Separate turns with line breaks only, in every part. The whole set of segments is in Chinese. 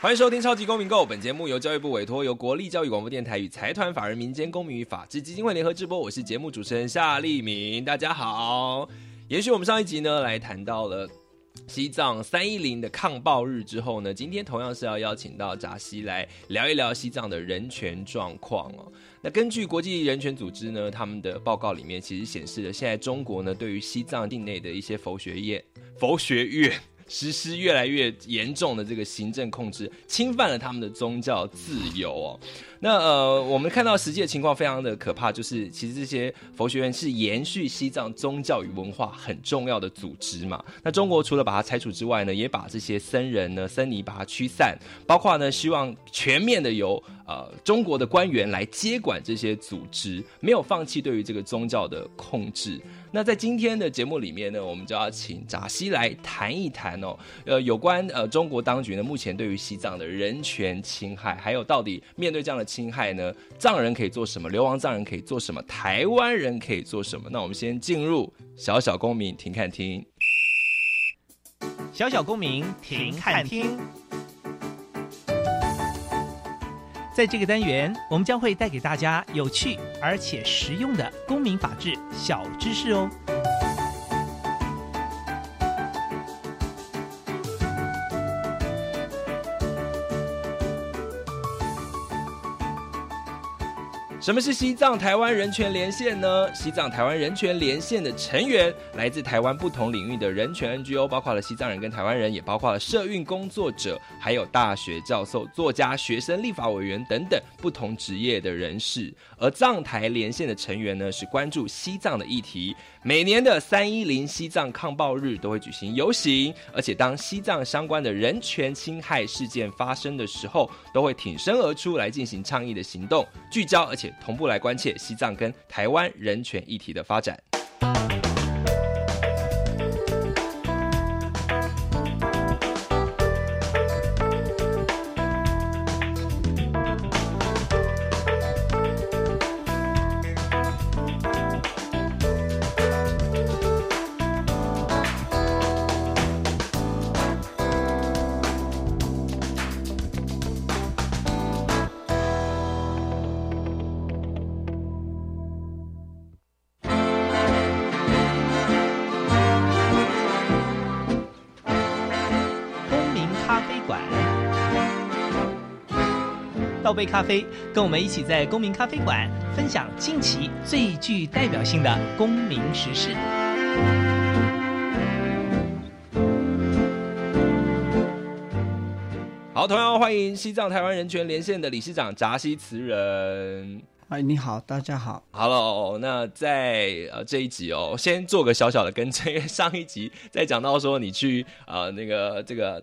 欢迎收听《超级公民购》，本节目由教育部委托，由国立教育广播电台与财团法人民间公民与法治基金会联合制播。我是节目主持人夏立明，大家好。延续我们上一集呢，来谈到了西藏三一零的抗暴日之后呢，今天同样是要邀请到扎西来聊一聊西藏的人权状况哦。那根据国际人权组织呢，他们的报告里面其实显示了，现在中国呢对于西藏境内的一些佛学院、佛学院。实施越来越严重的这个行政控制，侵犯了他们的宗教自由哦。那呃，我们看到实际的情况非常的可怕，就是其实这些佛学院是延续西藏宗教与文化很重要的组织嘛。那中国除了把它拆除之外呢，也把这些僧人呢、僧尼把它驱散，包括呢希望全面的由呃中国的官员来接管这些组织，没有放弃对于这个宗教的控制。那在今天的节目里面呢，我们就要请扎西来谈一谈哦，呃，有关呃中国当局呢目前对于西藏的人权侵害，还有到底面对这样的侵害呢，藏人可以做什么？流亡藏人可以做什么？台湾人可以做什么？那我们先进入小小公民停看听，
小小公民停看听。在这个单元，我们将会带给大家有趣而且实用的公民法治小知识哦。
什么是西藏台湾人权连线呢？西藏台湾人权连线的成员来自台湾不同领域的人权 NGO，包括了西藏人跟台湾人，也包括了社运工作者，还有大学教授、作家、学生、立法委员等等不同职业的人士。而藏台连线的成员呢，是关注西藏的议题。每年的三一零西藏抗暴日都会举行游行，而且当西藏相关的人权侵害事件发生的时候，都会挺身而出来进行倡议的行动，聚焦而且同步来关切西藏跟台湾人权议题的发展。
杯咖啡，跟我们一起在公民咖啡馆分享近期最具代表性的公民时事。
好，同样欢迎西藏台湾人权连线的理事长扎西慈人。
哎，你好，大家好。
Hello，那在呃这一集哦，先做个小小的跟这个上一集在讲到说你去呃那个这个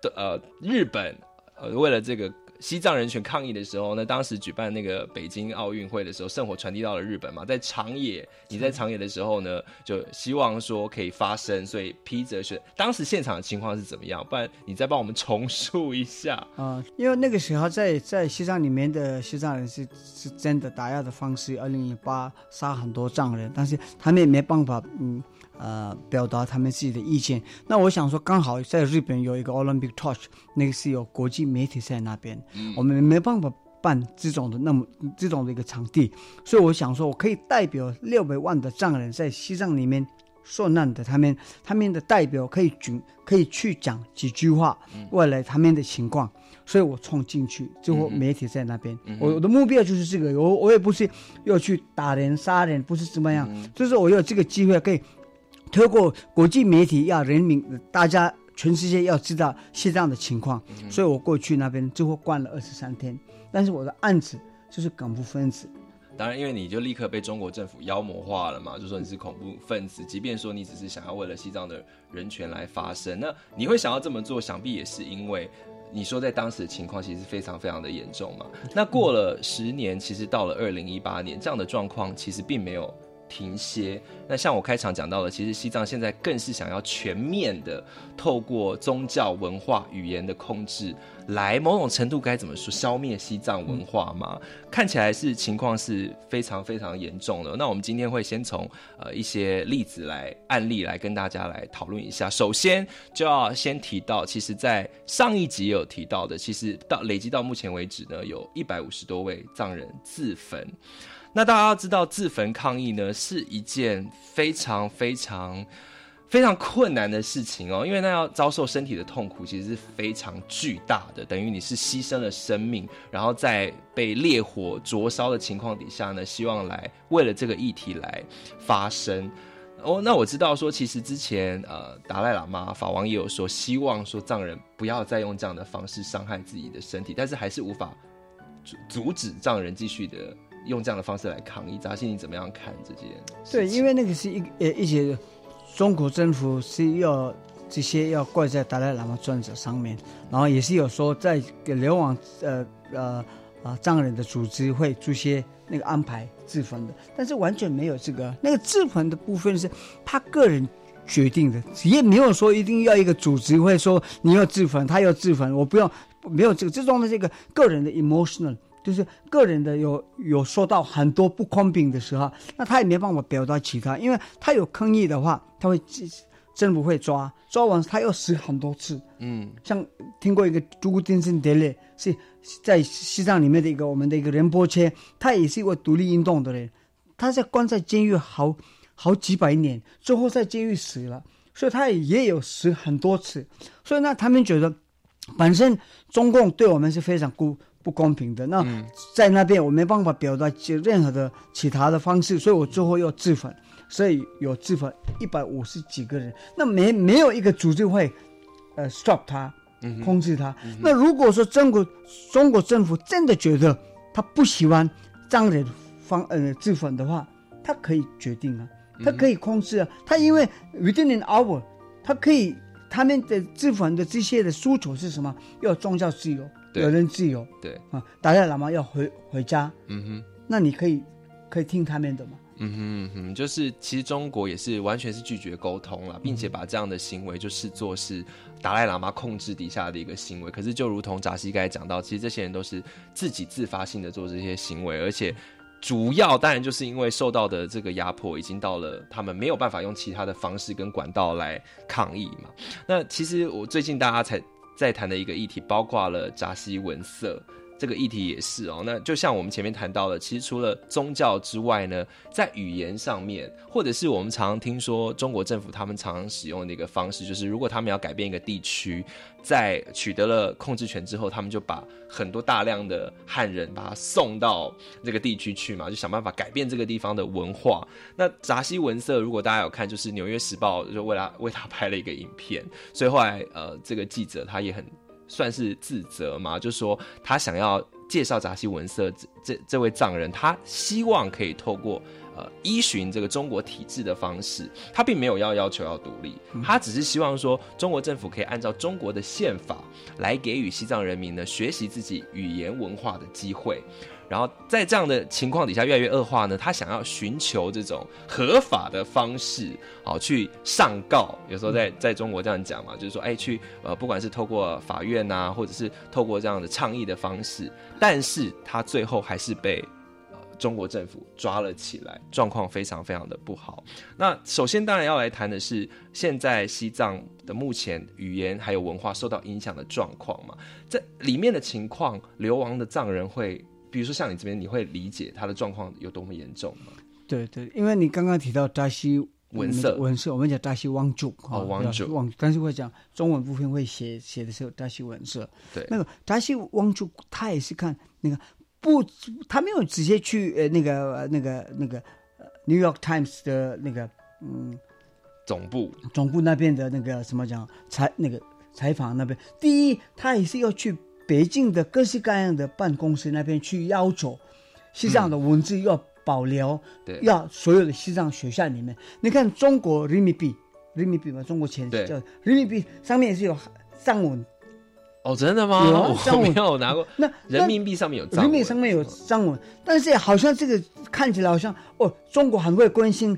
的呃日本呃为了这个。西藏人权抗议的时候，那当时举办那个北京奥运会的时候，圣火传递到了日本嘛，在长野，你在长野的时候呢，就希望说可以发声，所以披着雪。当时现场的情况是怎么样？不然你再帮我们重述一下
啊。因为那个时候在在西藏里面的西藏人是是真的打压的方式，二零零八杀很多藏人，但是他们也没办法，嗯。呃，表达他们自己的意见。那我想说，刚好在日本有一个 Olympic Torch，那个是有国际媒体在那边，我们没办法办这种的那么这种的一个场地，所以我想说，我可以代表六百万的藏人在西藏里面受难的，他们他们的代表可以举可以去讲几句话，未来他们的情况，所以我冲进去，最后媒体在那边，我我的目标就是这个，我我也不是要去打人杀人，不是怎么样，就是我有这个机会可以。透过国际媒体，要人民大家全世界要知道西藏的情况，所以我过去那边最后关了二十三天。但是我的案子就是恐怖分子。
当然，因为你就立刻被中国政府妖魔化了嘛，就说你是恐怖分子。即便说你只是想要为了西藏的人权来发声，那你会想要这么做，想必也是因为你说在当时的情况其实非常非常的严重嘛。那过了十年，其实到了二零一八年，这样的状况其实并没有。停歇。那像我开场讲到的，其实西藏现在更是想要全面的透过宗教、文化、语言的控制，来某种程度该怎么说，消灭西藏文化嘛？看起来是情况是非常非常严重的。那我们今天会先从呃一些例子来案例来跟大家来讨论一下。首先就要先提到，其实，在上一集有提到的，其实到累积到目前为止呢，有一百五十多位藏人自焚。那大家要知道，自焚抗议呢是一件非常非常非常困难的事情哦，因为那要遭受身体的痛苦，其实是非常巨大的，等于你是牺牲了生命，然后在被烈火灼烧的情况底下呢，希望来为了这个议题来发声。哦，那我知道说，其实之前呃，达赖喇嘛法王也有说，希望说藏人不要再用这样的方式伤害自己的身体，但是还是无法阻阻止藏人继续的。用这样的方式来抗议，扎西你怎么样看这件？
对，因为那个是一呃一些中国政府是要这些要怪在达赖喇嘛专者上面，然后也是有说在流亡呃呃啊藏人的组织会做些那个安排自焚的，但是完全没有这个那个自焚的部分是他个人决定的，也没有说一定要一个组织会说你要自焚，他要自焚，我不要没有这个这种的这个个人的 emotional。就是个人的有有受到很多不公平的时候，那他也没办法表达其他，因为他有抗议的话，他会政府会抓，抓完他又死很多次。嗯，像听过一个朱丁森德勒，是在西藏里面的一个我们的一个仁波切，他也是一个独立运动的人，他在关在监狱好好几百年，最后在监狱死了，所以他也有死很多次，所以呢，他们觉得本身中共对我们是非常孤。不公平的，那在那边我没办法表达任何的其他的方式，所以我最后要自焚，所以有自焚一百五十几个人，那没没有一个组织会，呃，stop 他，控制他。那如果说中国中国政府真的觉得他不喜欢这样的方呃自焚的话，他可以决定啊，他可以控制啊，他因为 within an hour，他可以他们的自焚的这些的诉求是什么？要宗教自由。有人自由，
对。
啊，达赖喇嘛要回回家，嗯哼，那你可以可以听他们的嘛，
嗯哼哼，就是其实中国也是完全是拒绝沟通了，并且把这样的行为就视作是达赖喇嘛控制底下的一个行为。可是就如同扎西刚才讲到，其实这些人都是自己自发性的做这些行为，而且主要当然就是因为受到的这个压迫，已经到了他们没有办法用其他的方式跟管道来抗议嘛。那其实我最近大家才。在谈的一个议题，包括了扎西文色。这个议题也是哦。那就像我们前面谈到了，其实除了宗教之外呢，在语言上面，或者是我们常听说中国政府他们常常使用的一个方式，就是如果他们要改变一个地区。在取得了控制权之后，他们就把很多大量的汉人把他送到这个地区去嘛，就想办法改变这个地方的文化。那扎西文色，如果大家有看，就是《纽约时报》就为他为他拍了一个影片，所以后来呃，这个记者他也很算是自责嘛，就说他想要介绍扎西文色这这这位藏人，他希望可以透过。呃，依循这个中国体制的方式，他并没有要要求要独立，他只是希望说，中国政府可以按照中国的宪法来给予西藏人民呢学习自己语言文化的机会。然后在这样的情况底下越来越恶化呢，他想要寻求这种合法的方式，好去上告。有时候在在中国这样讲嘛，就是说，哎，去呃，不管是透过法院呐，或者是透过这样的倡议的方式，但是他最后还是被。中国政府抓了起来，状况非常非常的不好。那首先当然要来谈的是现在西藏的目前语言还有文化受到影响的状况嘛？这里面的情况，流亡的藏人会，比如说像你这边，你会理解他的状况有多么严重吗？
对对，因为你刚刚提到扎西
文色，
文色，我们讲扎西汪主
哦，汪主
汪，但是会讲中文部分会写写的时候扎西文色，
对，
那个扎西汪主他也是看那个。不，他没有直接去呃那个那个那个《New York Times》的那个嗯
总部
总部那边的那个什么讲采那个采访那边。第一，他也是要去北京的各式各样的办公室那边去要求西藏的文字要保留，
对，
要所有的西藏学校里面。你看中国人民币，人民币嘛，中国钱叫人民币，上面也是有藏文。
哦，真的吗？
有啊
我
藏文
没有拿过，
那
人民币上面有藏
人
文，
民币上面有藏文，但是好像这个看起来好像哦，中国很会关心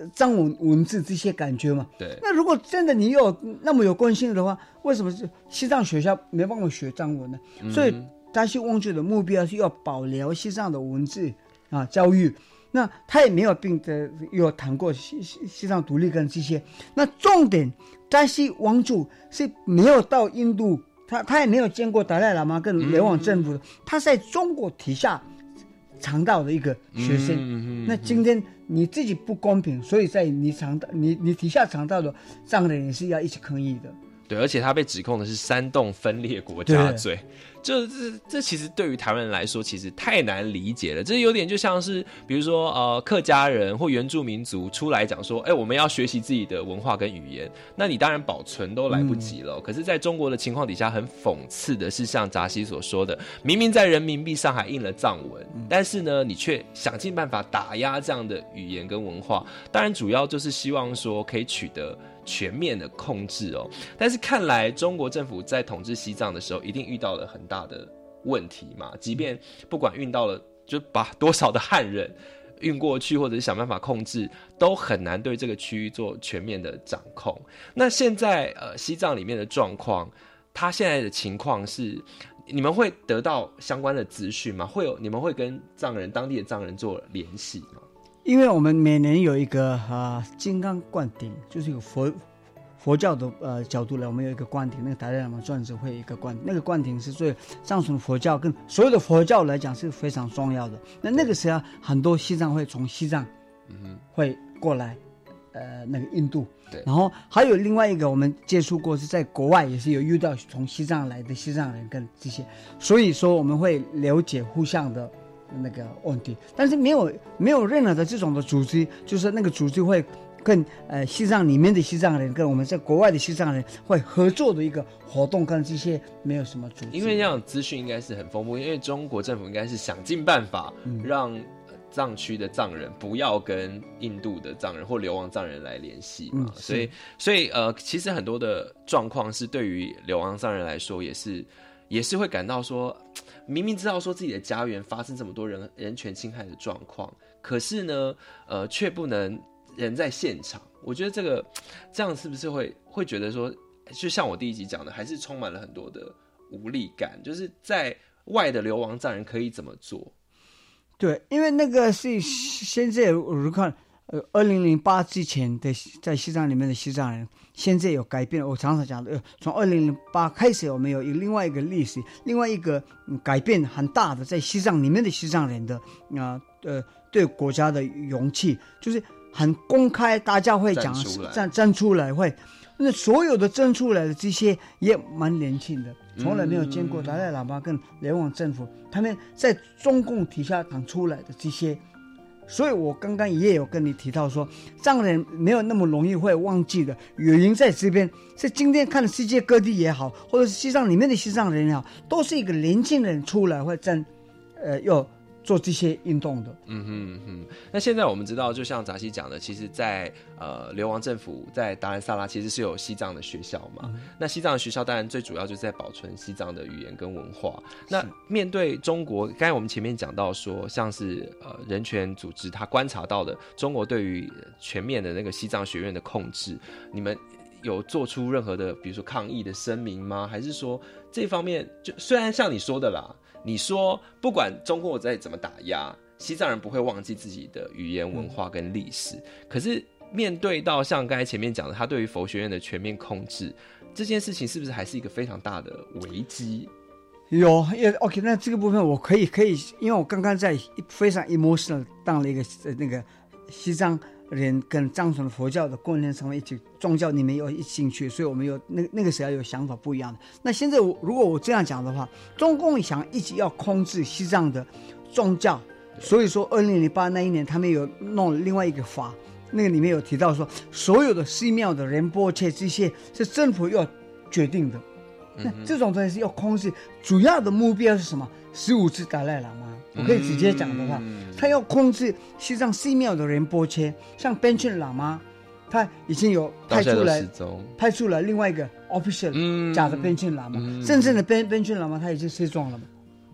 呃藏文文字这些感觉嘛。
对，
那如果真的你有那么有关心的话，为什么是西藏学校没办法学藏文呢？所以达西望族的目标是要保留西藏的文字啊教育。那他也没有并的有谈过西西西藏独立跟这些。那重点，达西王族是没有到印度，他他也没有见过达赖喇嘛跟联网政府的，他是在中国底下长大的一个学生。
嗯
那今天你自己不公平，所以在你尝到，你你底下长大的藏人也是要一起抗议的。
对，而且他被指控的是煽动分裂国家罪，这这这其实对于台湾人来说，其实太难理解了。这有点就像是，比如说呃，客家人或原住民族出来讲说，哎，我们要学习自己的文化跟语言，那你当然保存都来不及了。可是，在中国的情况底下，很讽刺的是，像扎西所说的，明明在人民币上还印了藏文，但是呢，你却想尽办法打压这样的语言跟文化。当然，主要就是希望说可以取得。全面的控制哦，但是看来中国政府在统治西藏的时候，一定遇到了很大的问题嘛。即便不管运到了，就把多少的汉人运过去，或者是想办法控制，都很难对这个区域做全面的掌控。那现在呃，西藏里面的状况，它现在的情况是，你们会得到相关的资讯吗？会有你们会跟藏人当地的藏人做联系？
因为我们每年有一个啊金刚灌顶，就是一个佛佛教的呃角度来，我们有一个灌顶，那个达赖喇嘛转子会有一个灌，那个灌顶是最藏传佛教跟所有的佛教来讲是非常重要的。那那个时候很多西藏会从西藏，
嗯
会过来，呃，那个印度。
对
然后还有另外一个我们接触过是在国外也是有遇到从西藏来的西藏人跟这些，所以说我们会了解互相的那个问题，但是没有没有任何的这种的组织，就是那个组织会跟呃西藏里面的西藏人跟我们在国外的西藏人会合作的一个活动，跟这些没有什么组织，
因为这样资讯应该是很丰富，因为中国政府应该是想尽办法让呃藏区的藏人不要跟印度的藏人或流亡藏人来联系嘛，
嗯
所以所以呃，其实很多的状况是对于流亡藏人来说也是也是会感到说，明明知道说自己的家园发生这么多人人权侵害的状况，可是呢，呃，却不能人在现场。我觉得这个这样是不是会会觉得说，就像我第一集讲的，还是充满了很多的无力感，就是在外的流亡藏人可以怎么做？
对，因为那个是现在我看，呃，二零零八之前的在西藏里面的西藏人，现在有改变。我常常讲的，呃从二零零八开始，我们有一个另外一个历史，另外一个、嗯改变很大的，在西藏里面的西藏人的啊呃对国家的勇气，就是很公开，大家会讲
站
站站出来会。那所有的站出来的这些也蛮年轻的，从来没有见过达赖喇嘛跟联网政府他们在中共底下党出来的这些，所以我刚刚也有跟你提到说，藏人没有那么容易会忘记的，原因在这边。是今天看世界各地也好，或者是西藏里面的西藏人也好，都是一个年轻人出来会站，呃，要做这些运动的。
嗯哼嗯哼，那现在我们知道，就像扎西讲的，其实在，呃流亡政府在达兰萨拉其实是有西藏的学校嘛。那西藏的学校当然最主要就是在保存西藏的语言跟文化。那面对中国，刚才我们前面讲到说，像是呃人权组织他观察到的中国对于呃全面的那个西藏学院的控制，你们有做出任何的，比如说抗议的声明吗？还是说这方面就虽然像你说的啦，你说不管中国再怎么打压，西藏人不会忘记自己的语言文化跟历史。可是面对到像刚才前面讲的，他对于佛学院的全面控制这件事情，是不是还是一个非常大的危机？
有也 OK，那这个部分我可以可以，因为我刚刚在非常 emotional 当了一个那个西藏人跟藏传佛教的观念上面一起宗教里面有一兴趣，所以我们有那那个时候有想法不一样的。那现在我如果我这样讲的话，中共想一直要控制西藏的宗教，所以说二零零八那一年他们有弄了另外一个法，那个里面有提到说，所有的寺庙的仁波切这些是政府要决定的。那这种东西要控制，主要的目标是什么？十五次达赖喇嘛，我可以直接讲的话，
嗯
他要控制西藏寺庙的人波切，像边沁喇嘛，他已经有派出来。派出了另外一个 official、
嗯
假的边沁喇嘛，
嗯
真正的边边沁喇嘛他已经失踪了嘛。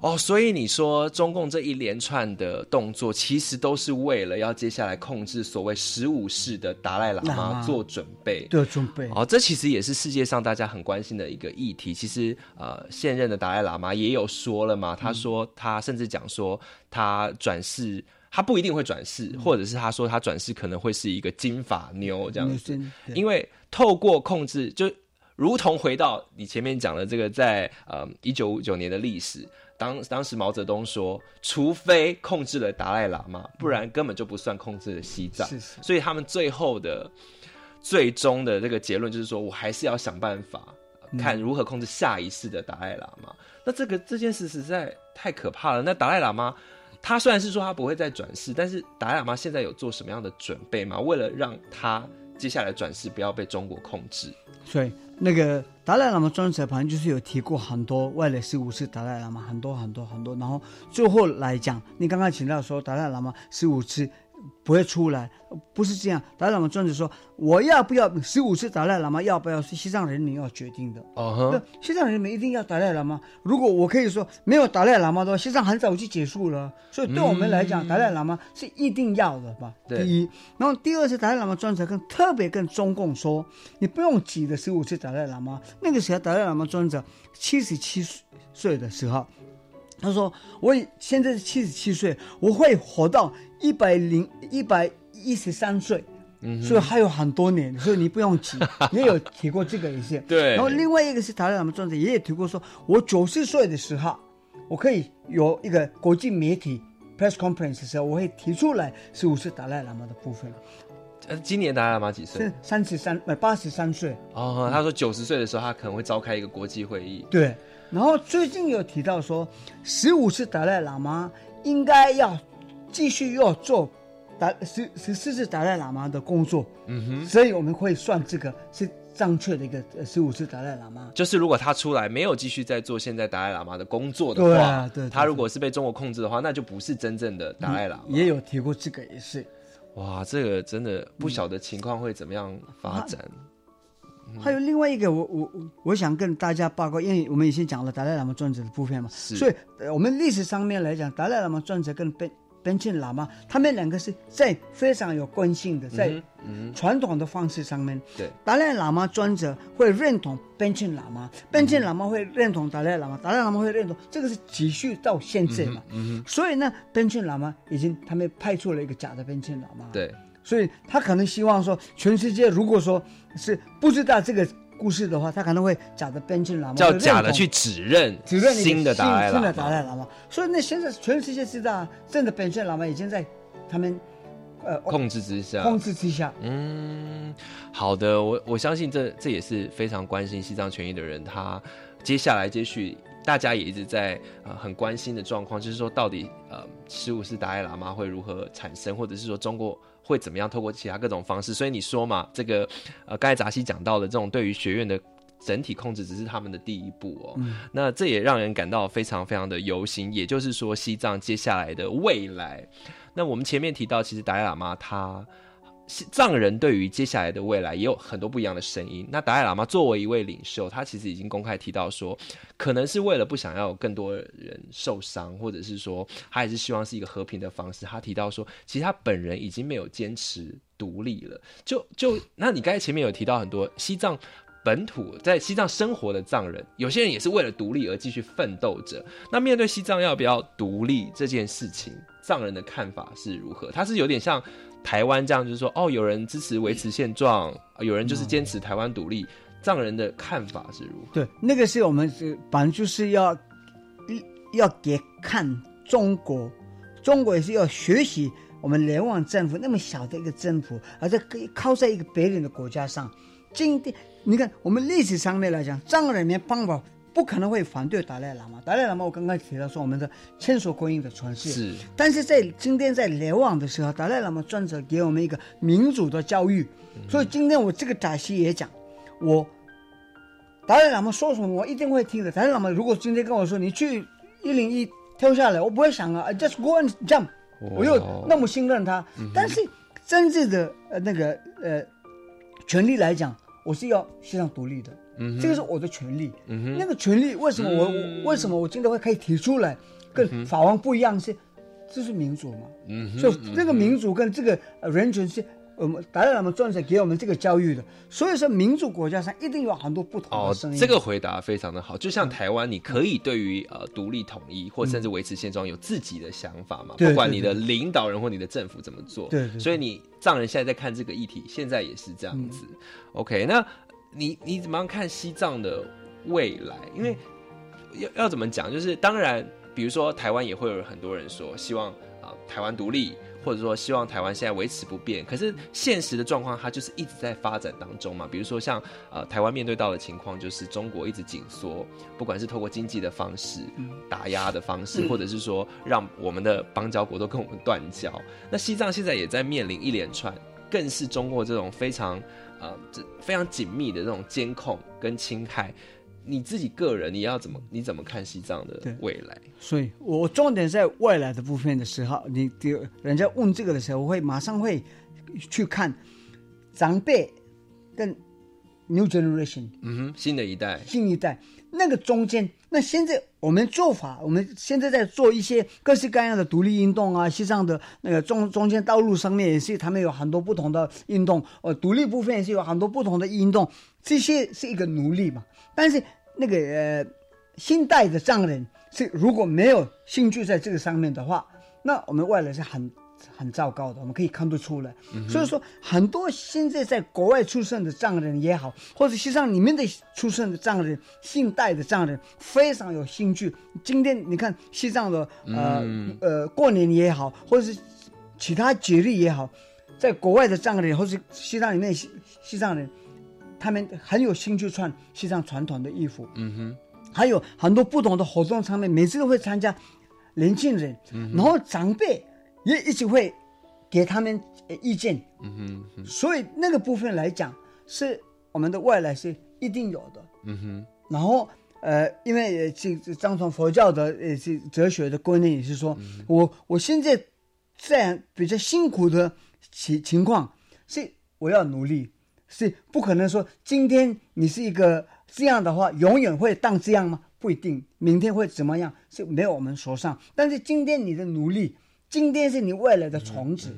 哦，所以你说中共这一连串的动作，其实都是为了要接下来控制所谓十五世的达赖喇
喇
嘛
嘛
做准备。
对，准备。
哦，这其实也是世界上大家很关心的一个议题。其实，呃，现任的达赖喇嘛也有说了嘛，他说他甚至讲说他转世，他不一定会转世，或者是他说他转世可能会是一个金发妞这样子。因为透过控制，就如同回到你前面讲的这个在，呃一九五九年的历史，当当时毛泽东说，除非控制了达赖喇嘛，不然根本就不算控制了西藏。
是是
所以他们最后的最终的这个结论就是说，我还是要想办法。呃看如何控制下一世的达赖喇嘛，那这个这件事实在太可怕了。那达赖喇嘛他虽然是说他不会再转世，但是达赖喇嘛现在有做什么样的准备吗？为了让他接下来转世不要被中国控制，
所以那个达赖喇嘛专车旁就是有提过很多，外来十五次达赖喇嘛很多很多很多，然后最后来讲，你刚刚提到说达赖喇嘛十五次不会出来，不是这样。达赖喇嘛专者说，我要不要十五次达赖喇嘛要不要是西藏人民要决定的。
哦
那西藏人民一定要达赖喇嘛。如果我可以说没有达赖喇嘛的话，西藏很早就结束了。所以对我们来讲，达赖喇嘛是一定要的吧？
对
第一，然后第二次达赖喇嘛专者跟特别跟中共说，你不用急的十五次达赖喇嘛。那个时候达赖喇嘛专者七十七岁的时候。他说：“我现在是七十七岁，我会活到一百零一百一十三岁，所以还有很多年，所以你不用急。也有提过这个一些。
对
然后另外一个是达赖喇嘛专者也有提过说，我九十岁的时候，我可以有一个国际媒体 press conference 的时候，我会提出来十五岁达赖喇嘛的部分，
呃，今年达赖喇嘛几岁
是？三十三呃八十三岁。
哦，他说九十岁的时候，他可能会召开一个国际会议。
对，然后最近有提到说，十五次达赖喇嘛应该要继续要做达十十四次达赖喇嘛的工作，嗯哼，所以我们会算这个是正确的一个呃十五次达赖喇嘛。
就是如果他出来没有继续在做现在达赖喇嘛的工作的话，
对啊对对
他如果是被中国控制的话，那就不是真正的达赖喇嘛。
也有提过这个也是，
哇，这个真的不晓得情况会怎么样发展。
还有另外一个我，我我我想跟大家报告，因为我们已经讲了达赖喇嘛专者的部分嘛，
是。
所以、呃、我们历史上面来讲，达赖喇嘛专者跟边边沁喇嘛，他们两个是在非常有关性的，在传统的方式上面，
对，
达赖喇嘛专者会认同边沁喇嘛，边沁喇嘛会认同达赖喇嘛，达赖喇嘛会认同，这个是继续到现在嘛，所以呢，边沁喇嘛已经他们派出了一个假的边沁喇嘛，
对，
所以他可能希望说，全世界如果说是不知道这个故事的话，他可能会假的边沁喇嘛
叫假的去指认
指认
新的达赖
新的。达赖喇嘛。所以那现在全世界知道，真的边沁喇嘛已经在他们呃
控制之下，
控制之下。
嗯，好的，我我相信这这也是非常关心西藏权益的人，他接下来接续，大家也一直在呃很关心的状况，就是说到底呃十五世达赖喇嘛会如何产生，或者是说中国会怎么样透过其他各种方式。所以你说嘛，这个呃刚才扎西讲到的这种对于学院的。整体控制只是他们的第一步哦，那这也让人感到非常非常的忧心。也就是说，西藏接下来的未来，那我们前面提到，其实达赖喇嘛他西藏人对于接下来的未来也有很多不一样的声音。那达赖喇嘛作为一位领袖，他其实已经公开提到说，可能是为了不想要更多人受伤，或者是说他也是希望是一个和平的方式。他提到说，其实他本人已经没有坚持独立了。就就那你刚才前面有提到很多西藏。本土在西藏生活的藏人，有些人也是为了独立而继续奋斗着。那面对西藏要不要独立这件事情，藏人的看法是如何？他是有点像台湾这样，就是说，哦，有人支持维持现状，有人就是坚持台湾独立。藏人的看法是如何？
对，那个是我们是反正就是要要给看中国，中国也是要学习我们联网政府那么小的一个政府，而且可以靠在一个别人的国家上。今天你看，我们历史上面来讲，藏人民方法不可能会反对达赖喇嘛。达赖喇嘛，我刚刚提到说我们的千手观音的传世，
是。
但是在今天在联网的时候，达赖喇嘛专者给我们一个民主的教育，所以今天我这个假期也讲，我达赖喇嘛说什么我一定会听的。达赖喇嘛如果今天跟我说你去一零一跳下来，我不会想啊，I just go and jump，我又那么信任他。但是真正的呃那个呃权利来讲，我是要西藏独立的。
嗯
这个是我的权利。
嗯哼，
那个权利为什么我、
嗯
我为什么我今天会可以提出来，跟法王不一样是，这是民主嘛？
嗯哼，
所以这个民主跟这个呃人权是我们达赖喇嘛撰写给我们这个教育的。所以说，民主国家上一定有很多不同
哦
的声音。，
这个回答非常的好，就像台湾，你可以对于呃独立统一或甚至维持现状有自己的想法嘛？
对
不管你的领导人或你的政府怎么做，
对对对
所以你藏人现在在看这个议题，现在也是这样子。OK，那你你怎么样看西藏的未来？因为要要怎么讲，就是当然，比如说台湾也会有很多人说希望啊、台湾独立。或者说希望台湾现在维持不变，可是现实的状况它就是一直在发展当中嘛。比如说像呃台湾面对到的情况，就是中国一直紧缩，不管是透过经济的方式、打压的方式，或者是说让我们的邦交国都跟我们断交。那西藏现在也在面临一连串，更是中国这种非常呃这非常紧密的这种监控跟侵害。你自己个人你要怎么你怎么看西藏的未来？
所以我重点在未来的部分的时候，你你人家问这个的时候，我会马上会去看长辈跟 new generation
嗯哼，新的一代，
新一代那个中间。那现在我们做法，我们现在在做一些各式各样的独立运动啊，西藏的那个中中间道路上面也是，他们有很多不同的运动，呃，独立部分也是有很多不同的运动，这些是一个努力嘛。但是那个呃新代的藏人是如果没有兴趣在这个上面的话，那我们未来是很很糟糕的，我们可以看得出来。所以说，很多现在在国外出生的藏人也好，或者西藏里面的出生的藏人，现代的藏人非常有兴趣。今天你看西藏的呃、呃过年也好，或者是其他节日也好，在国外的藏人或是西藏里面西藏人，他们很有兴趣穿西藏传统的衣服。
嗯哼，
还有很多不同的活动上面，每次都会参加年轻人，然后长辈也一直会给他们呃意见，
嗯哼，
所以那个部分来讲，是我们的外来是一定有的。
嗯哼，
然后呃，因为呃这这藏传佛教的呃这哲学的观念也是说，我我现在这样比较辛苦的情情况，是我要努力，是不可能说今天你是一个这样的话，永远会当这样吗？不一定，明天会怎么样是没有我们手上。但是今天你的努力，今天是你未来的种子，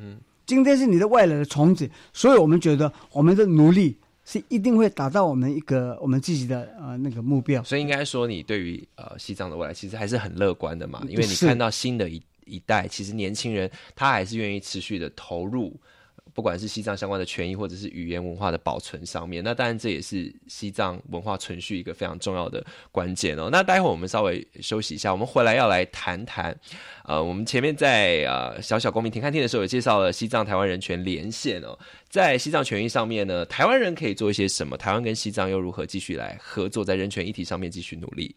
今天是你的未来的种子，所以我们觉得我们的努力是一定会达到我们一个我们自己的呃那个目标。
所以应该说，你对于呃西藏的未来其实还是很乐观的嘛，因为你看到新的一一代，其实年轻人他还是愿意持续的投入，不管是西藏相关的权益或者是语言文化的保存上面。那当然这也是西藏文化存续一个非常重要的关键哦。那待会我们稍微休息一下，我们回来要来谈谈，呃，我们前面在呃小小公民庭看厅的时候，也介绍了西藏台湾人权连线哦。在西藏权益上面呢，台湾人可以做一些什么？台湾跟西藏又如何继续来合作，在人权议题上面继续努力？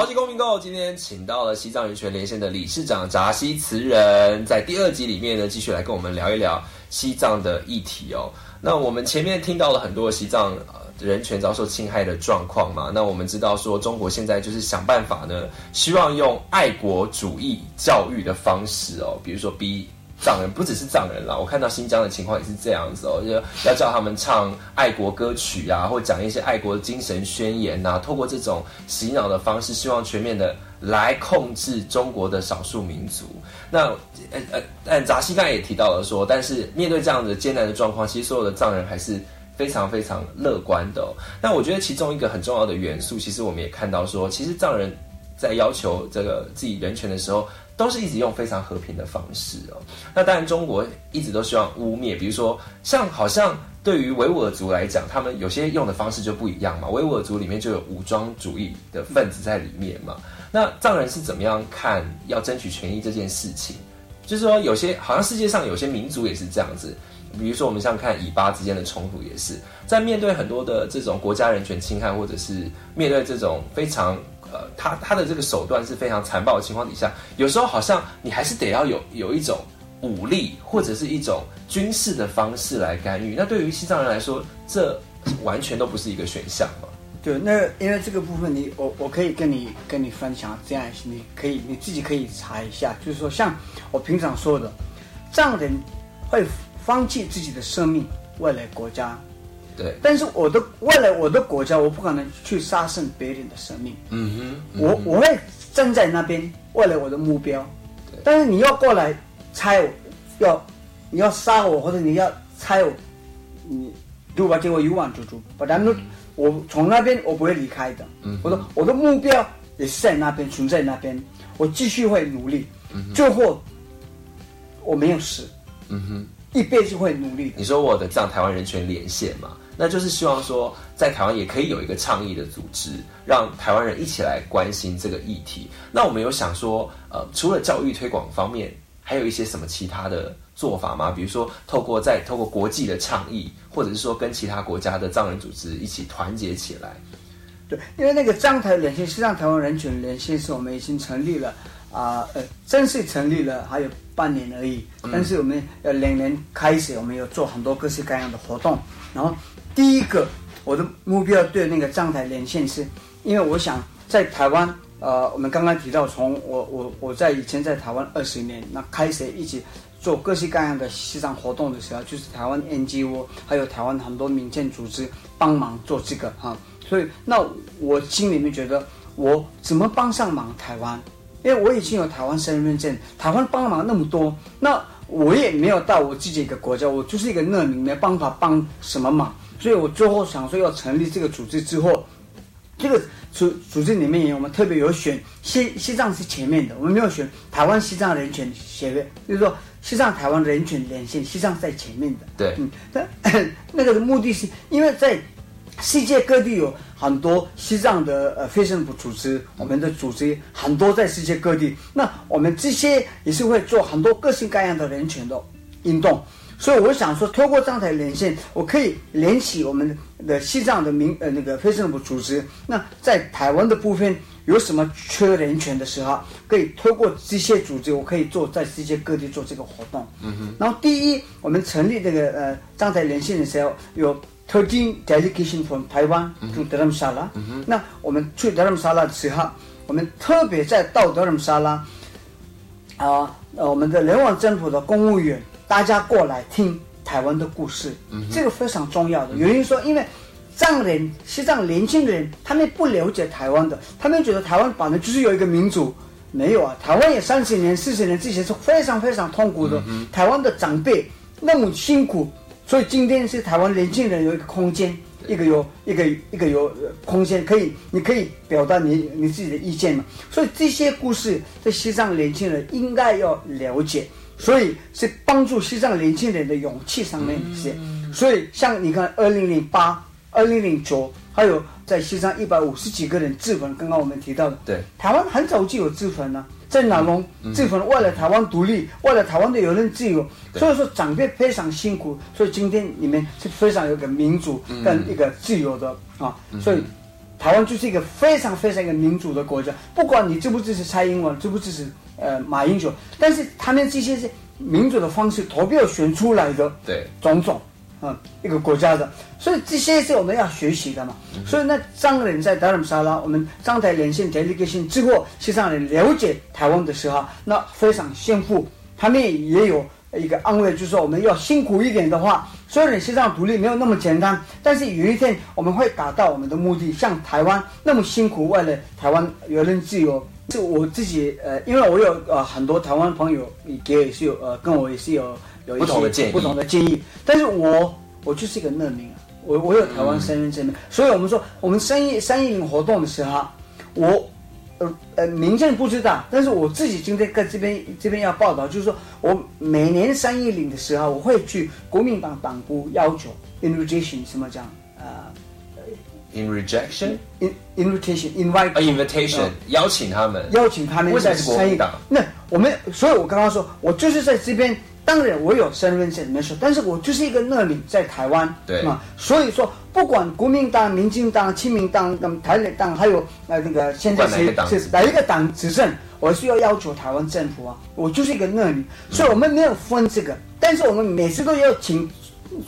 超级公民购今天请到了西藏人权连线的理事长扎西慈人，在第二集里面呢，继续来跟我们聊一聊西藏的议题哦。那我们前面听到了很多西藏人权遭受侵害的状况嘛，那我们知道说中国现在就是想办法呢，希望用爱国主义教育的方式哦，比如说逼藏人不只是藏人啦，我看到新疆的情况也是这样子哦，就要叫他们唱爱国歌曲啊，或讲一些爱国精神宣言呐、透过这种洗脑的方式，希望全面的来控制中国的少数民族。那呃呃，但扎西刚才也提到了说，但是面对这样的艰难的状况，其实所有的藏人还是。非常非常乐观的、那我觉得其中一个很重要的元素，其实我们也看到说，其实藏人在要求这个自己人权的时候，都是一直用非常和平的方式哦。那当然，中国一直都希望污蔑，比如说像好像对于维吾尔族来讲，他们有些用的方式就不一样嘛。维吾尔族里面就有武装主义的分子在里面嘛。那藏人是怎么样看要争取权益这件事情？就是说，有些好像世界上有些民族也是这样子。比如说，我们像看以巴之间的冲突，也是在面对很多的这种国家人权侵害，或者是面对这种非常呃，他他的这个手段是非常残暴的情况底下，有时候好像你还是得要有有一种武力或者是一种军事的方式来干预。那对于西藏人来说，这完全都不是一个选项嘛。
对，那因为这个部分你我我可以跟你跟你分享，这样你可以你自己可以查一下，就是说像我平常说的，藏人会放弃自己的生命为了国家，
对，
但是我的为了我的国家，我不可能去杀生别人的生命，
嗯哼，
我我会站在那边为了我的目标，但是你要过来拆我，要你要杀我或者你要拆我，你对吧？给我一万猪猪，不然呢，我从那边我不会离开的。
嗯
我的我的目标也是在那边，存在那边，我继续会努力，嗯最后我没有死，
嗯哼。
一辈子会努力的。
你说我的这样台湾人权连线嘛，那就是希望说在台湾也可以有一个倡议的组织，让台湾人一起来关心这个议题。那我们有想说，呃，除了教育推广方面，还有一些什么其他的做法吗？比如说透过在透过国际的倡议，或者是说跟其他国家的藏人组织一起团结起来。
对，因为那个藏台连线，实际上台湾人权连线是我们已经成立了啊、呃，正式成立了还有半年而已，但是我们呃两年开始，我们有做很多各式各样的活动。然后第一个，我的目标对那个站台连线是，因为我想在台湾呃，我们刚刚提到，从我我我在以前在台湾二十年，那开始一起做各式各样的西藏活动的时候，就是台湾 NGO 还有台湾很多民间组织帮忙做这个哈、所以那我心里面觉得，我怎么帮上忙台湾？因为我已经有台湾身份证，台湾帮忙那么多，那我也没有到我自己一个国家，我就是一个难民，没办法帮什么忙，所以我最后想说要成立这个组织之后，这个组组织里面也我们特别有选西西藏是前面的，我们没有选台湾西藏人权协会，就是说西藏台湾人权连线，西藏在前面的。
对，
嗯，但 那个的目的是因为在世界各地有很多西藏的呃非政府组织，我们的组织很多在世界各地，那我们这些也是会做很多各式各样的人权的运动。所以我想说，透过这样的连线，我可以联系我们的西藏的民呃那个非政府组织。那在台湾的部分有什么缺人权的时候，可以透过这些组织，我可以做在世界各地做这个活动。嗯哼。然后第一，我们成立这个呃站台连线的时候，有 thirteen delegation from 台湾 to 德兰沙拉。那我们去德兰沙拉的时候，我们特别在到德兰沙拉。啊，呃，我们的人网政府的公务员，大家过来听台湾的故事，这个非常重要的。有人说，因为藏人、西藏年轻人，他们不了解台湾的，他们觉得台湾本来就是有一个民主，没有啊，台湾也三十年、四十年之前是非常非常痛苦的，台湾的长辈那么辛苦，所以今天是台湾年轻人有一个空间。一个有一个一个有呃空间，可以你可以表达你你自己的意见嘛。所以这些故事，在西藏年轻人应该要了解，所以是帮助西藏年轻人的勇气上面一些。所以像你看，二零零八、二零零九，还有在西藏一百五十几个人自焚，刚刚我们提到的，
对，
台湾很早就有自焚了。在南龙自焚，为了台湾独立，为了台湾的言论自由，所以说长辈非常辛苦，所以今天你们是非常有个民主跟一个自由的啊，所以台湾就是一个非常非常一个民主的国家，不管你支不支持蔡英文，支不支持呃马英九，但是他们这些是民主的方式投票选出来的
对。
种种。嗯，一个国家的，所以这些是我们要学习的嘛。所以那藏人在达尔沙拉，我们藏台连线杰里克辛之后，西藏人了解台湾的时候，那非常幸福。他们也有一个安慰，就是说我们要辛苦一点的话，虽然西藏独立没有那么简单，但是有一天我们会达到我们的目的。像台湾那么辛苦，为了台湾言论自由，是我自己呃，因为我有呃很多台湾朋友也给也是有呃跟我也是有。有一
不同的建议，
不同的建议，但是我我就是一个难民啊，我我有台湾身份证，所以我们说我们三一三一零活动的时候，我呃呃民政不知道，但是我自己今天在这边这边要报道，就是说我每年三一零的时候，我会去国民党党部要求 invitation 什么讲呃
in rejection
in invitation invite
invitation 邀请他们，
邀请他们
为什么是国民党？
那我们所以，我刚刚说我就是在这边。当然，我有身份证没错，但是我就是一个难民，在台湾，
对
嘛？所以说，不管国民党、民进党、亲民党、台联党，还有呃那个现在谁是哪一个党执政，我是要要求台湾政府啊，我就是一个难民，所以我们没有分这个，但是我们每次都要请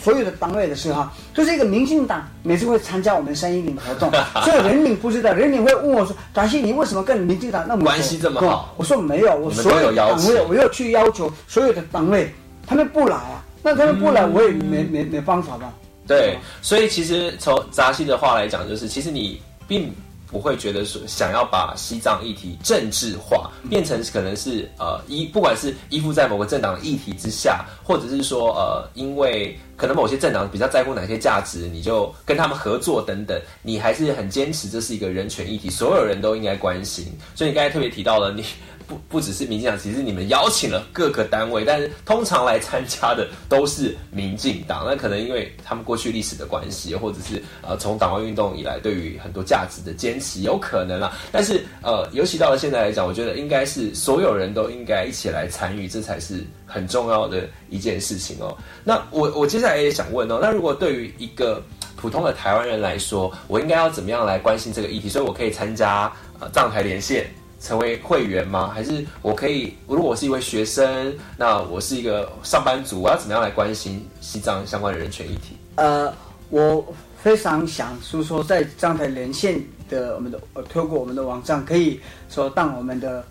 所有的单位的时候，就是一个民进党每次会参加我们三一零活动，所以人民不知道，人民会问我说：“达西，你为什么跟民进党那么
关系这么好？”
我说：“没有，我所有党位我要去要求所有的单位。”他们不来啊，那他们不来，我也没、没没办法吧。
对，所以其实从扎西的话来讲，就是其实你并不会觉得说想要把西藏议题政治化，变成可能是呃依不管是依附在某个政党的议题之下，或者是说呃因为可能某些政党比较在乎哪些价值，你就跟他们合作等等，你还是很坚持这是一个人权议题，所有人都应该关心。所以你刚才特别提到了你。不不只是民进党，其实你们邀请了各个单位，但是通常来参加的都是民进党。那可能因为他们过去历史的关系，或者是呃从党外运动以来对于很多价值的坚持，有可能啦。但是呃，尤其到了现在来讲，我觉得应该是所有人都应该一起来参与，这才是很重要的一件事情哦。那我我接下来也想问哦，那如果对于一个普通的台湾人来说，我应该要怎么样来关心这个议题？所以我可以参加呃藏台连线。成为会员吗？还是我可以？如果我是一位学生，那我是一个上班族，我要怎么样来关心西藏相关的人权议题？
呃，我非常想，是说在藏台连线的我们的呃透过我们的网站可以说当我们的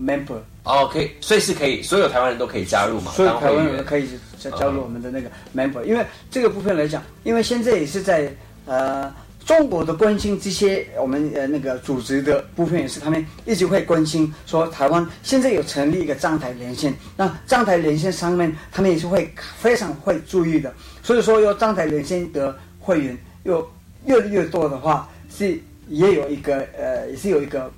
member，
哦，可以，所以是可以，所有台湾人都可以加入嘛，
所有台。湾人可以加加入我们的那个 member，因为这个部分来讲，因为现在也是在呃中国的关心这些我们呃那个组织的部分也是他们一直会关心说台湾现在有成立一个站台连线，那站台连线上面他们也是会非常会注意的，所以说有站台连线的会员又越来越多的话，是也有一个呃也是有一个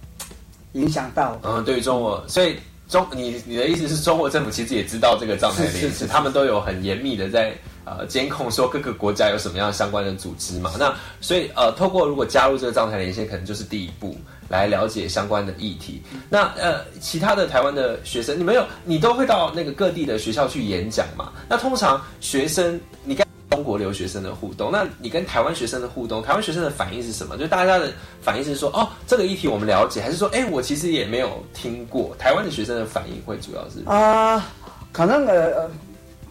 影响到。
嗯，对于中国，所以中你你的意思是中国政府其实也知道这个账台
是是，
他们都有很严密的在呃监控说各个国家有什么样相关的组织嘛。那所以呃，透过如果加入这个账台连线，可能就是第一步来了解相关的议题。那呃，其他的台湾的学生，你没有你都会到那个各地的学校去演讲嘛？那通常学生你跟中国留学生的互动，那你跟台湾学生的互动，台湾学生的反应是什么？就大家的反应是说，哦，这个议题我们了解，还是说，哎，我其实也没有听过？台湾的学生的反应会主要是，
啊、可能呃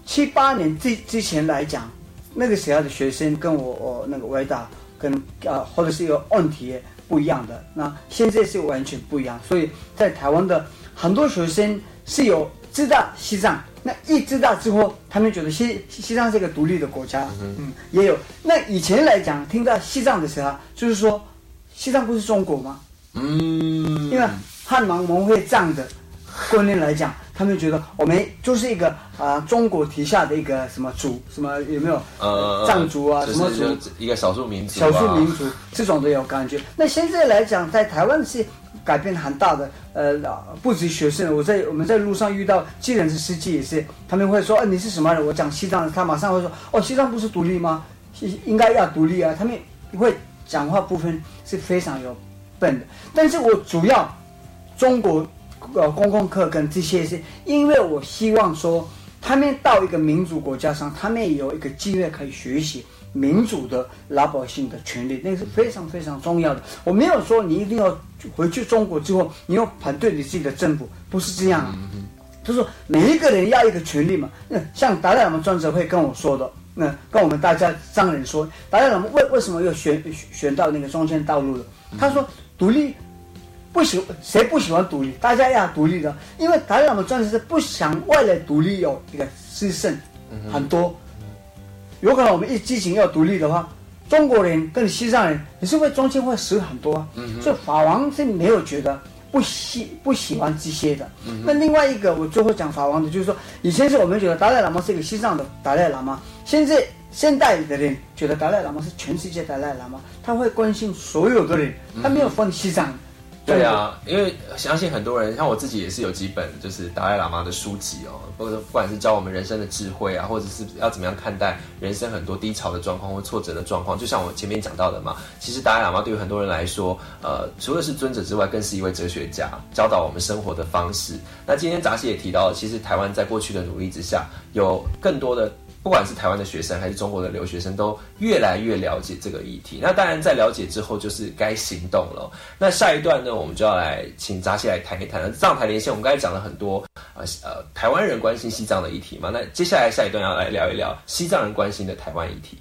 七八年之之前来讲，那个时候的学生跟我我那个伟大跟啊、或者是有问题不一样的，那现在是完全不一样，所以在台湾的很多学生是有知道西藏，那一知道之后，他们觉得西西藏是一个独立的国家，嗯，也有。那以前来讲，听到西藏的时候，就是说西藏不是中国吗？
嗯，
因为汉蒙蒙会这样的观念来讲，他们觉得我们就是一个啊、中国旗下的一个什么族，什么有没有
呃
藏族啊，什么族
一个少数民族、
少
啊，
数民族这种都有感觉。那现在来讲，在台湾是改变很大的，呃，不止学生，我在我们在路上遇到技能的司机也是，他们会说，呃，你是什么人？我讲西藏，他马上会说，哦，西藏不是独立吗？应应该要独立啊。他们会讲话部分是非常有笨的，但是我主要中国呃公共课跟这些是因为我希望说，他们到一个民主国家上，他们也有一个机会可以学习民主的老百姓的权利，那个是非常非常重要的。我没有说你一定要回去中国之后，你要反对你自己的政府，不是这样啊。就是说每一个人要一个权利嘛。那像达赖喇嘛专责会跟我说的，那跟我们大家藏人说，达赖喇嘛为为什么要选选到那个中间道路的？他说独立不喜谁不喜欢独立？大家要独立的，因为达赖喇嘛专责是不想外来独立有一个失胜很多，有可能我们一激情要独立的话。中国人跟西藏人你是会中间会死很多啊，所以法王是没有觉得不喜不喜欢这些的。那另外一个，我最后讲法王的，就是说，以前是我们觉得达赖喇嘛是一个西藏的达赖喇嘛，现在现代的人觉得达赖喇嘛是全世界达赖喇嘛，他会关心所有的人，他没有分西藏。
对啊，因为相信很多人，像我自己也是有几本就是达赖喇嘛的书籍哦，或者不管是教我们人生的智慧啊，或者是要怎么样看待人生很多低潮的状况或挫折的状况，就像我前面讲到的嘛，其实达赖喇嘛对于很多人来说，呃，除了是尊者之外，更是一位哲学家，教导我们生活的方式。那今天杂志也提到了，其实台湾在过去的努力之下，有更多的。不管是台湾的学生还是中国的留学生，都越来越了解这个议题。那当然，在了解之后，就是该行动了。那下一段呢，我们就要来请扎西来谈一谈藏台连线。我们刚才讲了很多呃呃台湾人关心西藏的议题嘛，那接下来下一段要来聊一聊西藏人关心的台湾议题。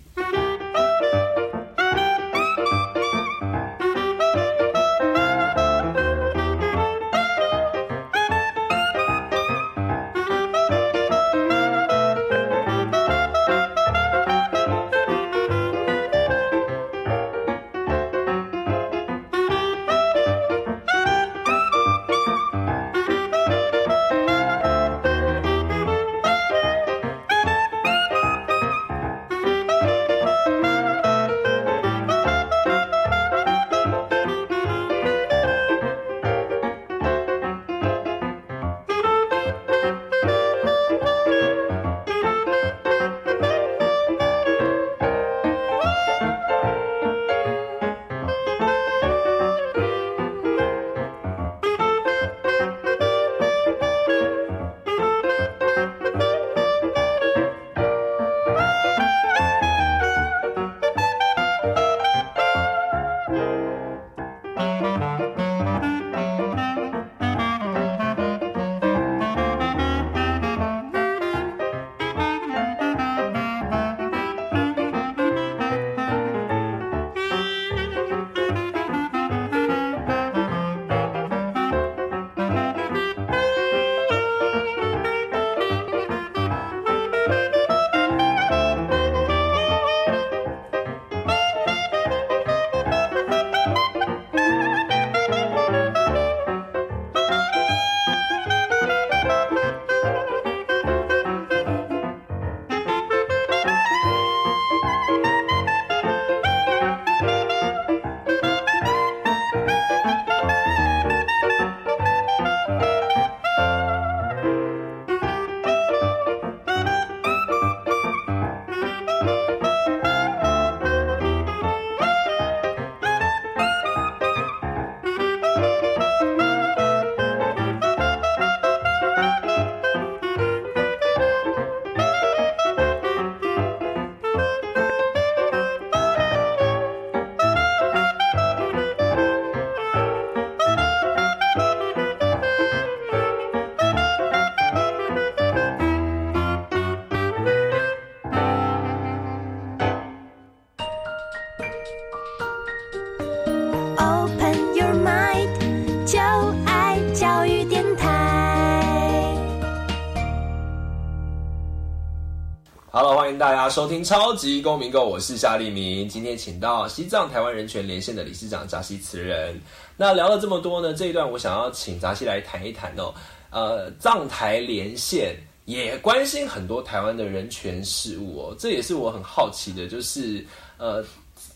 欢迎大家收听超级公民购，我是夏立明。今天请到西藏台湾人权连线的理事长扎西慈人。那聊了这么多呢，这一段我想要请扎西来谈一谈哦。呃，藏台连线也关心很多台湾的人权事务哦，这也是我很好奇的，就是呃，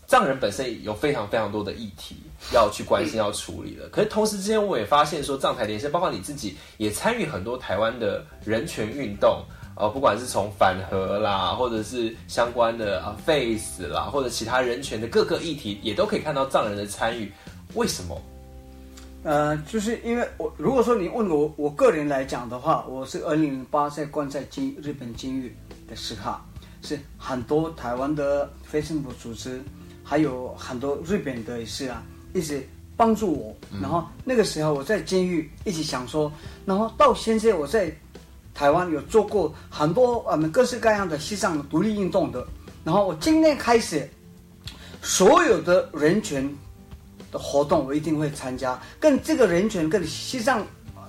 藏人本身有非常非常多的议题要去关心、要处理的。可是同时之间，我也发现说，藏台连线，包括你自己也参与很多台湾的人权运动。呃，不管是从反核啦，或者是相关的啊 face 啦，或者其他人权的各个议题，也都可以看到藏人的参与。为什么？
呃，就是因为我如果说你问我我个人来讲的话，我是二零零八在关在监日本监狱的时候，是很多台湾的非政府组织，还有很多日本的也是啊，一直帮助我。然后那个时候我在监狱一直想说，然后到现在我在。台湾有做过很多我们各式各样的西藏独立运动的，然后我今天开始，所有的人权的活动我一定会参加，跟这个人权跟西藏，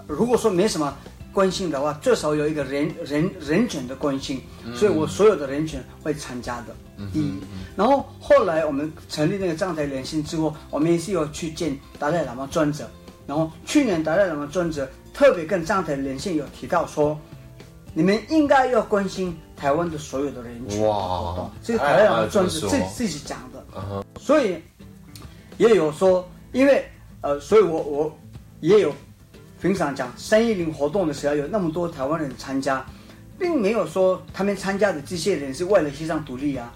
如果说没什么关心的话，最少有一个人人人权的关心，所以我所有的人权会参加的。第一，然后后来我们成立那个藏台联线之后，我们也是有去见达赖喇嘛专者，然后去年达赖喇嘛专者特别跟藏台连线有提到说。你们应该要关心台湾的所有的人权活动，这个台湾的专制自自己讲的，所以也有说，因为呃，所以我我也有平常讲三一零活动的时候，有那么多台湾人参加，并没有说他们参加的这些人是为了西藏独立啊，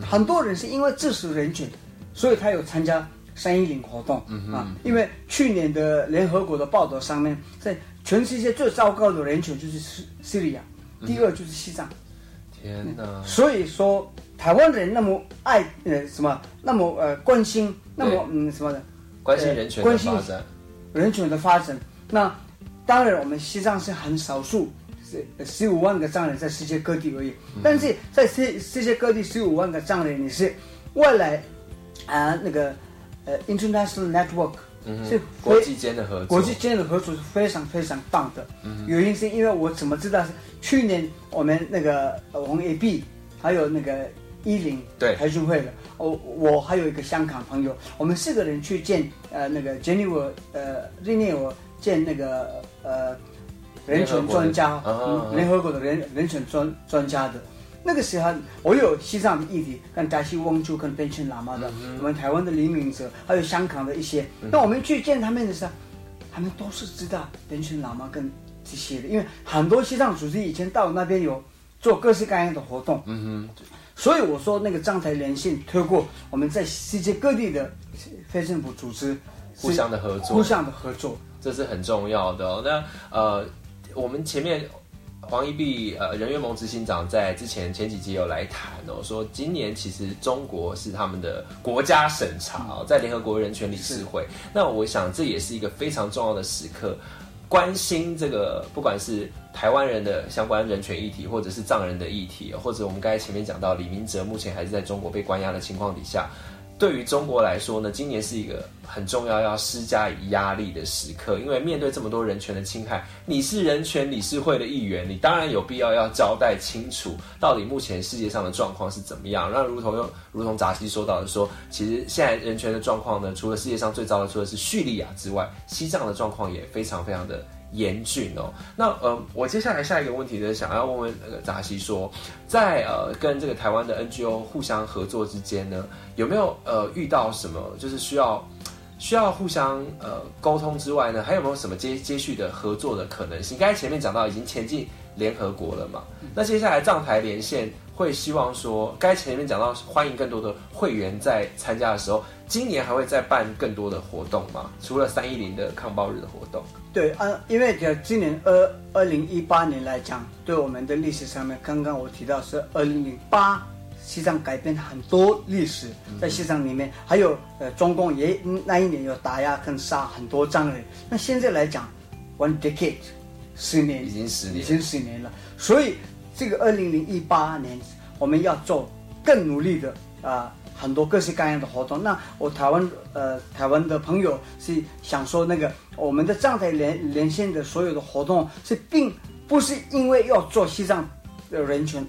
很多人是因为支持人权，所以他有参加三一零活动啊，因为去年的联合国的报道上面在。全世界最糟糕的人群就是叙叙利亚，第二就是西藏。
天哪！
所以说台湾人那么爱呃什么，那么呃关心，那么嗯什么的，
关心人权的发展，
人权的发展。那当然我们西藏是很少数，十十五万个藏人在世界各地而已。但是在世世界各地十五万个藏人，你是外来啊那个呃 international network。
是国际间的合作，
国际间的合作是非常非常棒的。原因是因为我怎么知道？是去年我们那个红 A B 还有那个一零
对
培训会的，我我还有一个香港朋友，我们四个人去见呃那个 Jennifer 呃 r e n e 见那个呃人权专家，联合国的人人权专专家的。那个时候，我有西藏的议题，跟达西翁珠、跟边村喇嘛的，我们台湾的黎明者，还有香港的一些。那我们去见他们的时候，他们都是知道边村喇嘛跟这些的，因为很多西藏组织以前到那边有做各式各样的活动。嗯哼。所以我说，那个藏台连线透过我们在世界各地的非政府组织
互相的合作，
互相的合作，
这是很重要的。那呃，我们前面。黄一碧，呃，人员盟执行长在之前前几集有来谈哦，说今年其实中国是他们的国家审查哦，在联合国人权理事会。那我想这也是一个非常重要的时刻，关心这个不管是台湾人的相关人权议题，或者是藏人的议题，或者我们刚才前面讲到李明哲目前还是在中国被关押的情况底下。对于中国来说呢，今年是一个很重要要施加以压力的时刻，因为面对这么多人权的侵害，你是人权理事会的议员，你当然有必要要交代清楚，到底目前世界上的状况是怎么样。那如同又如同扎西说到的说，其实现在人权的状况呢，除了世界上最糟的，除了是叙利亚之外，西藏的状况也非常非常的。严峻哦，那呃，我接下来下一个问题呢，想要问问那个扎西说，在呃跟这个台湾的 NGO 互相合作之间呢，有没有呃遇到什么就是需要需要互相呃沟通之外呢，还有没有什么接接续的合作的可能性？刚才前面讲到已经前进联合国了嘛，那接下来藏台连线会希望说，该前面讲到欢迎更多的会员在参加的时候，今年还会再办更多的活动吗？除了三一零的抗暴日的活动？
对，啊，因为就今年二二零一八年来讲，对我们的历史上面，刚刚我提到是二零零八，西藏改变很多历史，在西藏里面，还有呃，中共也那一年有打压跟杀很多藏人。那现在来讲，one decade，十年
已经十年，
已经十年了。所以这个二零零一八年，我们要做更努力的啊。很多各式各样的活动，那我台湾呃台湾的朋友是想说，那个我们的站台连连线的所有的活动是并不是因为要做西藏的人权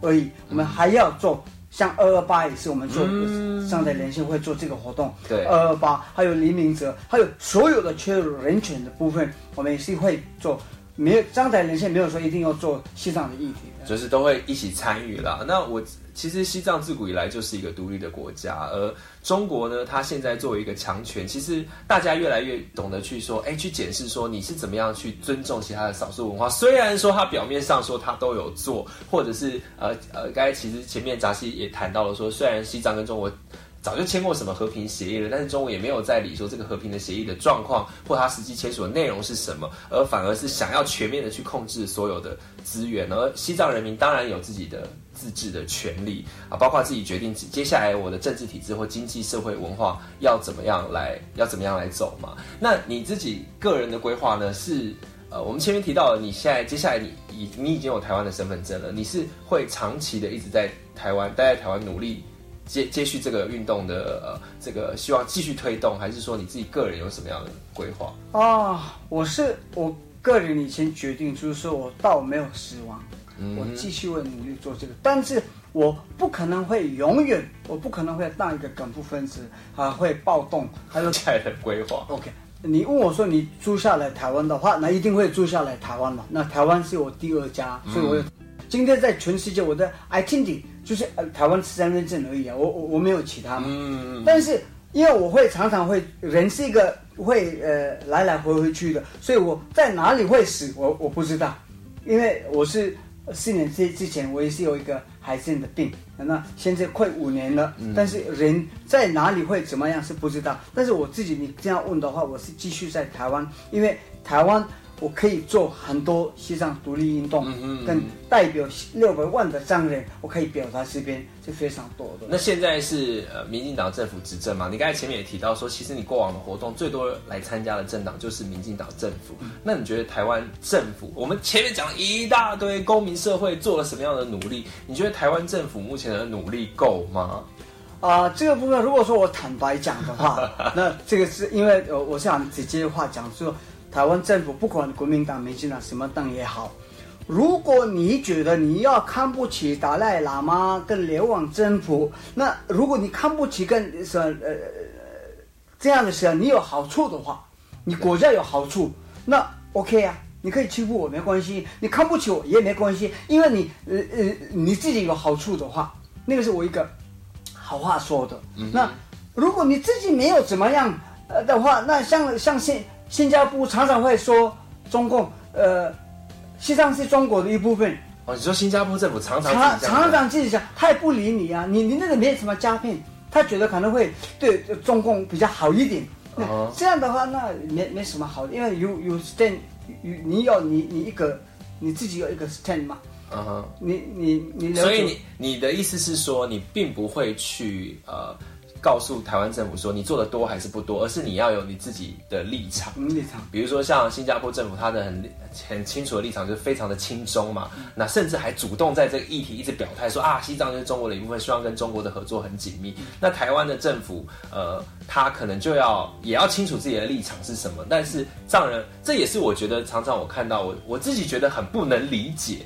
而已，我们还要做。像二二八也是我们做
嗯
上台连线会做这个活动，
对
二二八还有黎明哲，还有所有的缺人权的部分，我们也是会做。没有上台连线没有说一定要做西藏的议题，
就是都会一起参与啦。那我其实西藏自古以来就是一个独立的国家，而中国呢，它现在作为一个强权，其实大家越来越懂得去说，哎，去检视说你是怎么样去尊重其他的少数文化。虽然说它表面上说它都有做，或者是呃呃，刚才其实前面杂西也谈到了说，虽然西藏跟中国。早就签过什么和平协议了，但是中国也没有在理说这个和平的协议的状况或它实际签署的内容是什么，而反而是想要全面的去控制所有的资源。而西藏人民当然有自己的自治的权利啊，包括自己决定接下来我的政治体制或经济社会文化要怎么样来要怎么样来走嘛。那你自己个人的规划呢？是呃，我们前面提到了，你现在接下来你已你已经有台湾的身份证了，你是会长期的一直在台湾待在台湾努力。接接续这个运动的呃，这个希望继续推动，还是说你自己个人有什么样的规划？
啊，我是我个人以前决定，就是说我倒没有失望，
嗯
我继续会努力做这个，但是我不可能会永远，我不可能会当一个梗部分子啊，会暴动，还有
接下来的规划。
OK，你问我说你租下来台湾的话，那一定会租下来台湾嘛？那台湾是我第二家，所以我有、今天在全世界我的 identity 就是呃台湾身份证而已啊，我我我没有其他嘛。
嗯，
但是因为我会常常会人是一个会呃来来回回去的，所以我在哪里会死，我我不知道，因为我是四年之之前我也是有一个癌症的病，那现在快五年了，但是人在哪里会怎么样是不知道。但是我自己你这样问的话，我是继续在台湾，因为台湾。我可以做很多西藏独立运动，跟代表六百万的藏人，我可以表达这边是非常多的。
那现在是呃民进党政府执政嘛？你刚才前面也提到说，其实你过往的活动最多来参加的政党就是民进党政府。那你觉得台湾政府，我们前面讲了一大堆公民社会做了什么样的努力？你觉得台湾政府目前的努力够吗？
啊、这个部分如果说我坦白讲的话，那这个是因为呃，我想直接话讲说，台湾政府不管国民党、民进党什么党也好，如果你觉得你要看不起达赖喇嘛跟流亡政府，那如果你看不起跟什呃这样的时候，你有好处的话，你国家有好处，那 OK 啊。你可以欺负我没关系，你看不起我也没关系，因为你呃呃你自己有好处的话，那个是我一个好话说的。那如果你自己没有怎么样呃的话，那像像新新加坡常常会说中共呃，西藏是中国的一部分，
哦，你说新加坡政府常常
常常常自己讲，他也不理你啊，你你那个没什么加片，他觉得可能会对中共比较好一点。那
哦。
这样的话，那没没什么好的，因为 you you stand，you, 你有你你一个你自己有一个 stand 嘛，
嗯哼。
你你你
所以你你的意思是说，你并不会去呃告诉台湾政府说你做的多还是不多，而是你要有你自己的立场。
嗯立场。
比如说像新加坡政府，他的很很清楚的立场就是非常的亲中嘛，那甚至还主动在这个议题一直表态说啊，西藏就是中国的一部分，希望跟中国的合作很紧密。那台湾的政府，呃，他可能就要也要清楚自己的立场是什么，但是藏人，这也是我觉得常常我看到我我自己觉得很不能理解。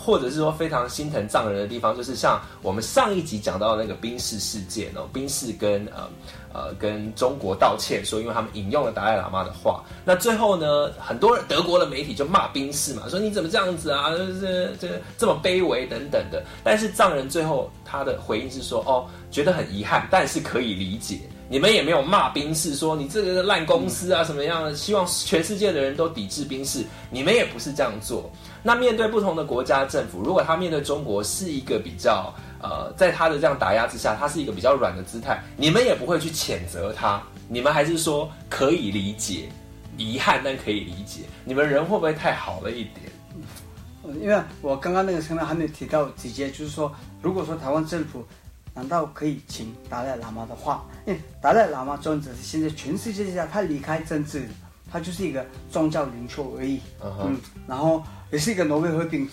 或者是说非常心疼藏人的地方，就是像我们上一集讲到那个冰室事件哦，宾士跟呃呃跟中国道歉，说因为他们引用了达赖喇嘛的话，那最后呢，很多德国的媒体就骂冰室嘛，说你怎么这样子啊，就是这这么卑微等等的。但是藏人最后他的回应是说，哦，觉得很遗憾，但是可以理解。你们也没有骂冰室，说你这个烂公司啊什么样的，希望全世界的人都抵制冰室，你们也不是这样做。那面对不同的国家政府，如果他面对中国是一个比较呃，在他的这样打压之下，他是一个比较软的姿态，你们也不会去谴责他，你们还是说可以理解，遗憾但可以理解。你们人会不会太好了一点？
呃因为我刚刚那个层面还没有提到，直接就是说，如果说台湾政府难道可以请达赖喇嘛的话，因为达赖喇嘛尊者是现在全世界下他离开政治，他就是一个宗教领袖而已，
嗯，
然后也是一个挪威和平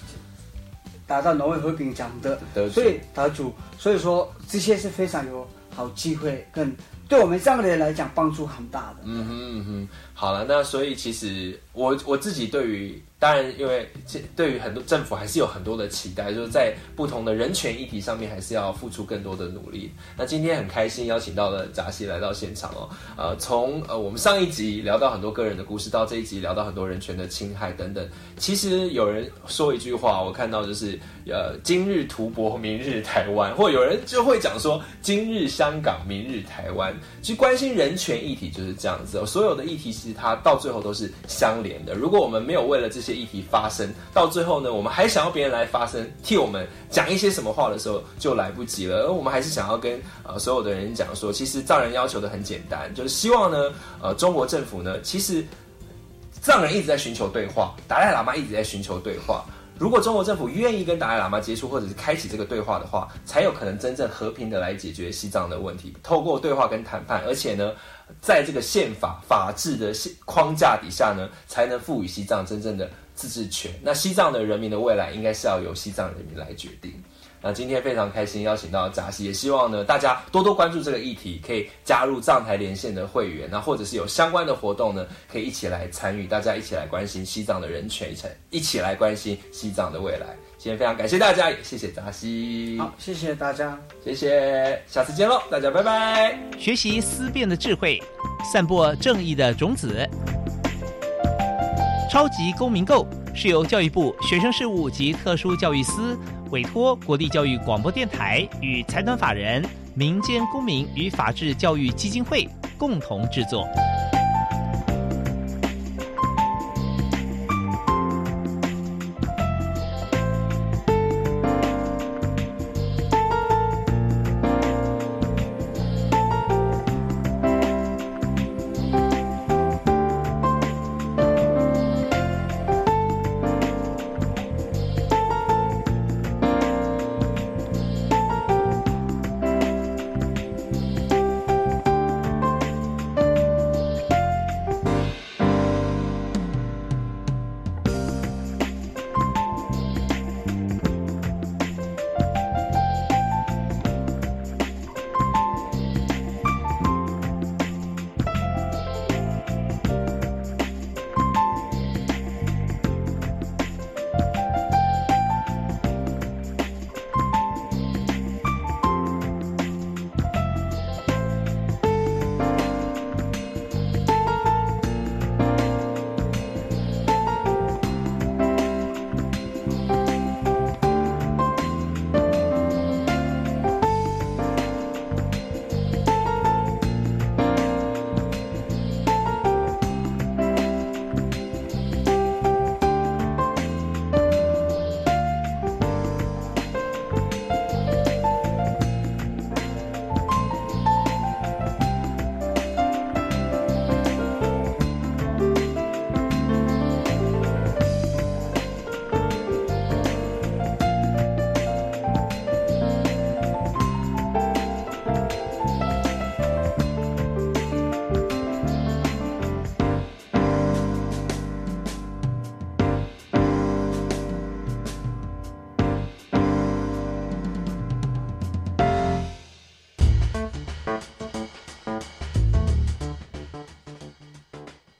达到挪威和平奖的所以得主，所以说这些是非常有好机会跟对我们这样的人来讲帮助很大的。
嗯哼嗯哼，好了，那所以其实我我自己对于，当然因为这对于很多政府还是有很多的期待，就是在不同的人权议题上面还是要付出更多的努力。那今天很开心邀请到了扎西来到现场哦，呃，从呃我们上一集聊到很多个人的故事，到这一集聊到很多人权的侵害等等。其实有人说一句话，我看到就是呃今日图博，明日台湾，或有人就会讲说今日香港，明日台湾。其实关心人权议题就是这样子、所有的议题其实它到最后都是相连的。如果我们没有为了这些些议题发生，到最后呢，我们还想要别人来发声，替我们讲一些什么话的时候，就来不及了。而我们还是想要跟呃所有的人讲说，其实藏人要求的很简单，就是希望呢，呃，中国政府呢，其实藏人一直在寻求对话，达赖喇嘛一直在寻求对话。如果中国政府愿意跟达赖喇嘛接触，或者是开启这个对话的话，才有可能真正和平的来解决西藏的问题。透过对话跟谈判，而且呢，在这个宪法法治的框架底下呢，才能赋予西藏真正的自治权。那西藏的人民的未来，应该是要由西藏人民来决定。那今天非常开心邀请到扎西，也希望呢大家多多关注这个议题，可以加入藏台连线的会员，那或者是有相关的活动呢，可以一起来参与，大家一起来关心西藏的人权，一起一起来关心西藏的未来。今天非常感谢大家，也谢谢扎西，
好，谢谢大家。
谢谢，下次见喽，大家拜拜。
学习思辨的智慧，散播正义的种子。超级公民购是由教育部学生事务及特殊教育司委托国立教育广播电台与财团法人民间公民与法治教育基金会共同制作。